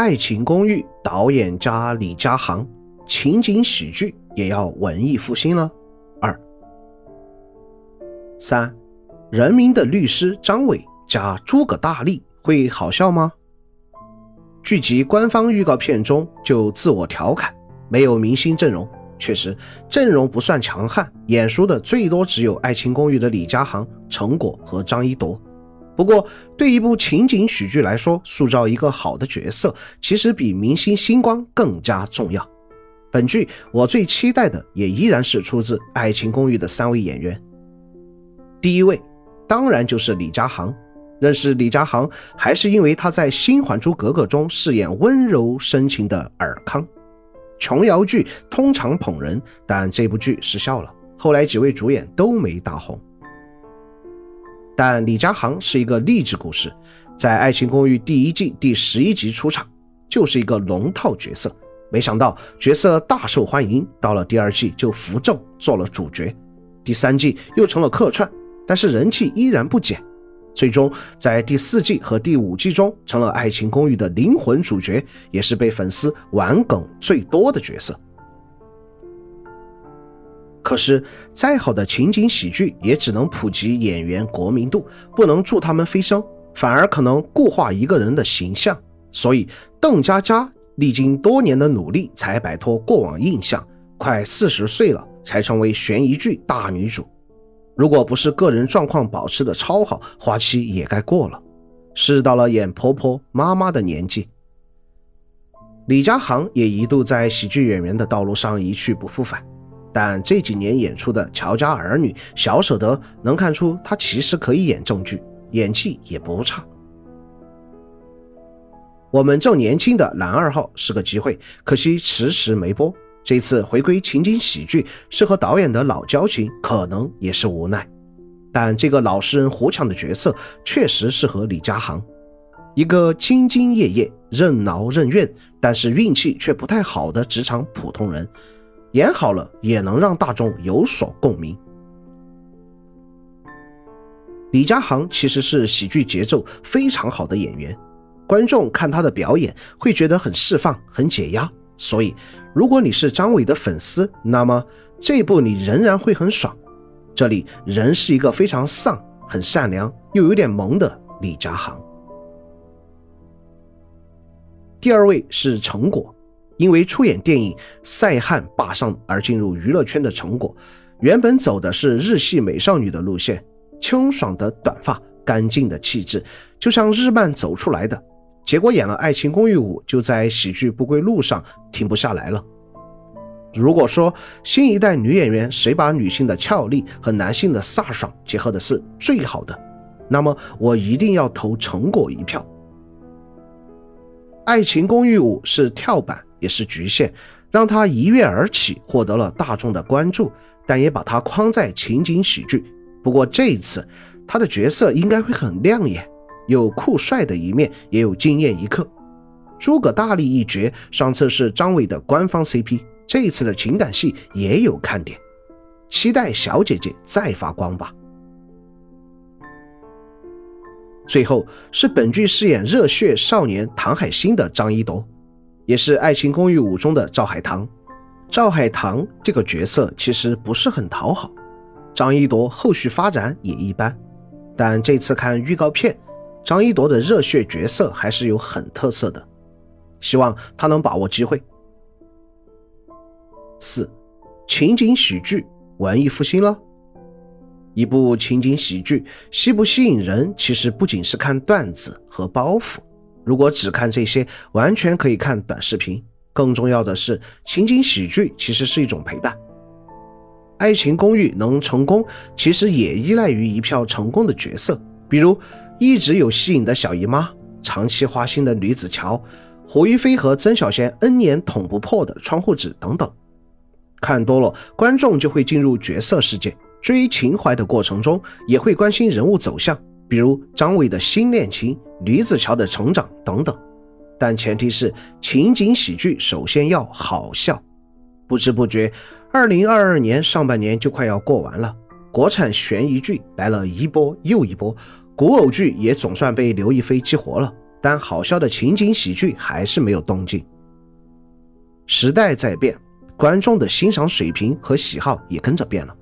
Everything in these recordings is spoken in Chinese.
爱情公寓》导演加李佳航，情景喜剧也要文艺复兴了。二三，人民的律师张伟加诸葛大力会好笑吗？剧集官方预告片中就自我调侃，没有明星阵容。确实，阵容不算强悍，演熟的最多只有《爱情公寓》的李佳航、陈果和张一铎。不过，对一部情景喜剧来说，塑造一个好的角色，其实比明星星光更加重要。本剧我最期待的也依然是出自《爱情公寓》的三位演员。第一位，当然就是李佳航。认识李佳航，还是因为他在《新还珠格格》中饰演温柔深情的尔康。琼瑶剧通常捧人，但这部剧失效了，后来几位主演都没大红。但李佳航是一个励志故事，在《爱情公寓》第一季第十一集出场，就是一个龙套角色，没想到角色大受欢迎，到了第二季就扶正做了主角，第三季又成了客串，但是人气依然不减。最终在第四季和第五季中成了《爱情公寓》的灵魂主角，也是被粉丝玩梗最多的角色。可是，再好的情景喜剧也只能普及演员国民度，不能助他们飞升，反而可能固化一个人的形象。所以，邓家佳历经多年的努力，才摆脱过往印象，快四十岁了才成为悬疑剧大女主。如果不是个人状况保持的超好，花期也该过了，是到了演婆婆妈妈的年纪。李佳航也一度在喜剧演员的道路上一去不复返，但这几年演出的《乔家儿女》《小舍得》能看出他其实可以演正剧，演技也不差。我们正年轻的男二号是个机会，可惜迟迟没播。这次回归情景喜剧，是和导演的老交情，可能也是无奈。但这个老实人胡强的角色确实适合李佳航，一个兢兢业业、任劳任怨，但是运气却不太好的职场普通人，演好了也能让大众有所共鸣。李佳航其实是喜剧节奏非常好的演员，观众看他的表演会觉得很释放、很解压。所以，如果你是张伟的粉丝，那么这一部你仍然会很爽。这里仍是一个非常丧、很善良又有点萌的李佳航。第二位是成果，因为出演电影《塞罕坝上》而进入娱乐圈的成果，原本走的是日系美少女的路线，清爽的短发，干净的气质，就像日漫走出来的。结果演了《爱情公寓五》，就在喜剧不归路上停不下来了。如果说新一代女演员谁把女性的俏丽和男性的飒爽结合的是最好的，那么我一定要投成果一票。《爱情公寓五》是跳板也是局限，让他一跃而起，获得了大众的关注，但也把他框在情景喜剧。不过这一次，他的角色应该会很亮眼。有酷帅的一面，也有惊艳一刻。诸葛大力一角，上次是张伟的官方 CP，这一次的情感戏也有看点，期待小姐姐再发光吧。最后是本剧饰演热血少年唐海星的张一铎，也是《爱情公寓五》中的赵海棠。赵海棠这个角色其实不是很讨好，张一铎后续发展也一般，但这次看预告片。张一铎的热血角色还是有很特色的，希望他能把握机会。四，情景喜剧文艺复兴了。一部情景喜剧吸不吸引人，其实不仅是看段子和包袱。如果只看这些，完全可以看短视频。更重要的是，情景喜剧其实是一种陪伴。爱情公寓能成功，其实也依赖于一票成功的角色，比如。一直有吸引的小姨妈，长期花心的吕子乔，胡一菲和曾小贤 N 年捅不破的窗户纸等等，看多了，观众就会进入角色世界，追情怀的过程中也会关心人物走向，比如张伟的新恋情、吕子乔的成长等等。但前提是情景喜剧首先要好笑。不知不觉，二零二二年上半年就快要过完了，国产悬疑剧来了一波又一波。古偶剧也总算被刘亦菲激活了，但好笑的情景喜剧还是没有动静。时代在变，观众的欣赏水平和喜好也跟着变了。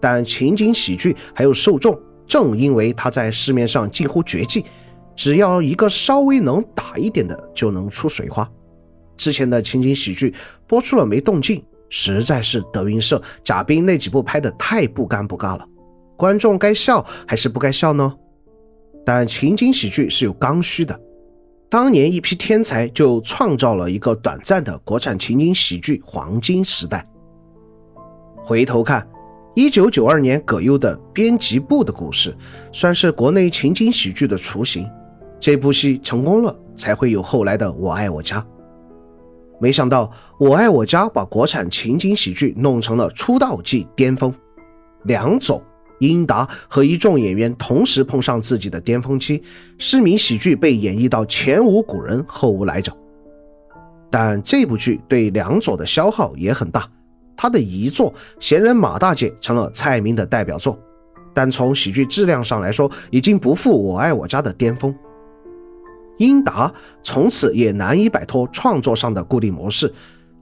但情景喜剧还有受众，正因为它在市面上近乎绝迹，只要一个稍微能打一点的就能出水花。之前的情景喜剧播出了没动静，实在是德云社、贾冰那几部拍的太不尴不尬了。观众该笑还是不该笑呢？但情景喜剧是有刚需的，当年一批天才就创造了一个短暂的国产情景喜剧黄金时代。回头看，一九九二年葛优的《编辑部的故事》算是国内情景喜剧的雏形。这部戏成功了，才会有后来的《我爱我家》。没想到，《我爱我家》把国产情景喜剧弄成了出道即巅峰，两种。英达和一众演员同时碰上自己的巅峰期，市民喜剧被演绎到前无古人后无来者。但这部剧对梁左的消耗也很大，他的遗作《闲人马大姐》成了蔡明的代表作，但从喜剧质量上来说，已经不负《我爱我家》的巅峰。英达从此也难以摆脱创作上的固定模式。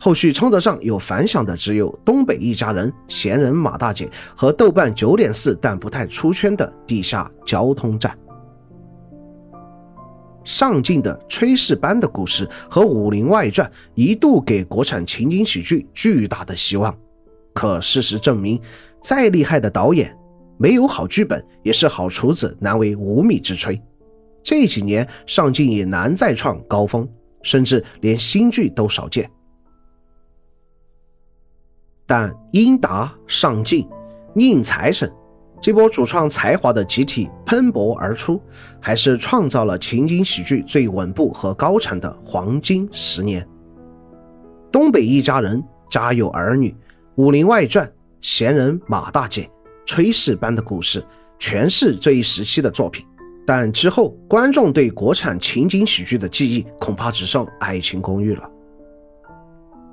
后续称得上有反响的只有《东北一家人》《闲人马大姐》和豆瓣九点四但不太出圈的《地下交通站》。上镜的《炊事班的故事》和《武林外传》一度给国产情景喜剧巨大的希望，可事实证明，再厉害的导演，没有好剧本也是好厨子难为无米之炊。这几年上镜也难再创高峰，甚至连新剧都少见。但英达上镜，宁财神这波主创才华的集体喷薄而出，还是创造了情景喜剧最稳步和高产的黄金十年。东北一家人、家有儿女、武林外传、闲人马大姐、炊事班的故事，全是这一时期的作品。但之后，观众对国产情景喜剧的记忆，恐怕只剩《爱情公寓》了。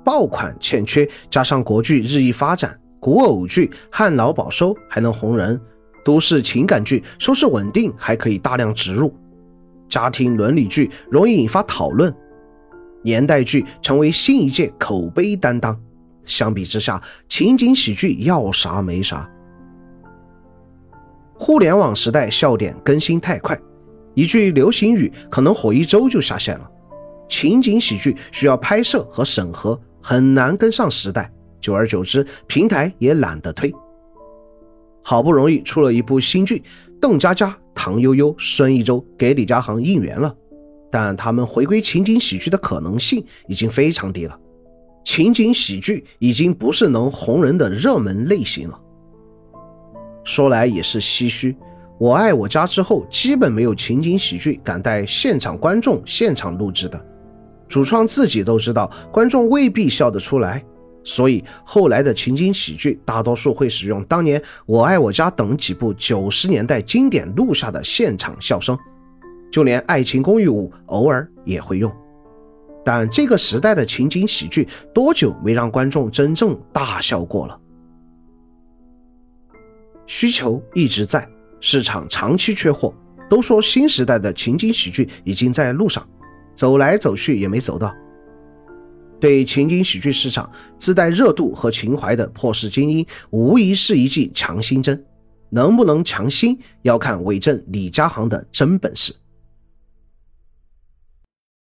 爆款欠缺，加上国剧日益发展，古偶剧旱涝保收还能红人，都市情感剧收视稳定，还可以大量植入，家庭伦理剧容易引发讨论，年代剧成为新一届口碑担当。相比之下，情景喜剧要啥没啥。互联网时代笑点更新太快，一句流行语可能火一周就下线了。情景喜剧需要拍摄和审核。很难跟上时代，久而久之，平台也懒得推。好不容易出了一部新剧，邓家佳、唐悠悠、孙艺洲给李佳航应援了，但他们回归情景喜剧的可能性已经非常低了。情景喜剧已经不是能红人的热门类型了。说来也是唏嘘，我爱我家之后，基本没有情景喜剧敢带现场观众现场录制的。主创自己都知道，观众未必笑得出来，所以后来的情景喜剧大多数会使用当年《我爱我家》等几部九十年代经典录下的现场笑声，就连《爱情公寓五》偶尔也会用。但这个时代的情景喜剧多久没让观众真正大笑过了？需求一直在，市场长期缺货，都说新时代的情景喜剧已经在路上。走来走去也没走到。对情景喜剧市场自带热度和情怀的破事精英，无疑是一剂强心针。能不能强心，要看韦正、李佳航的真本事。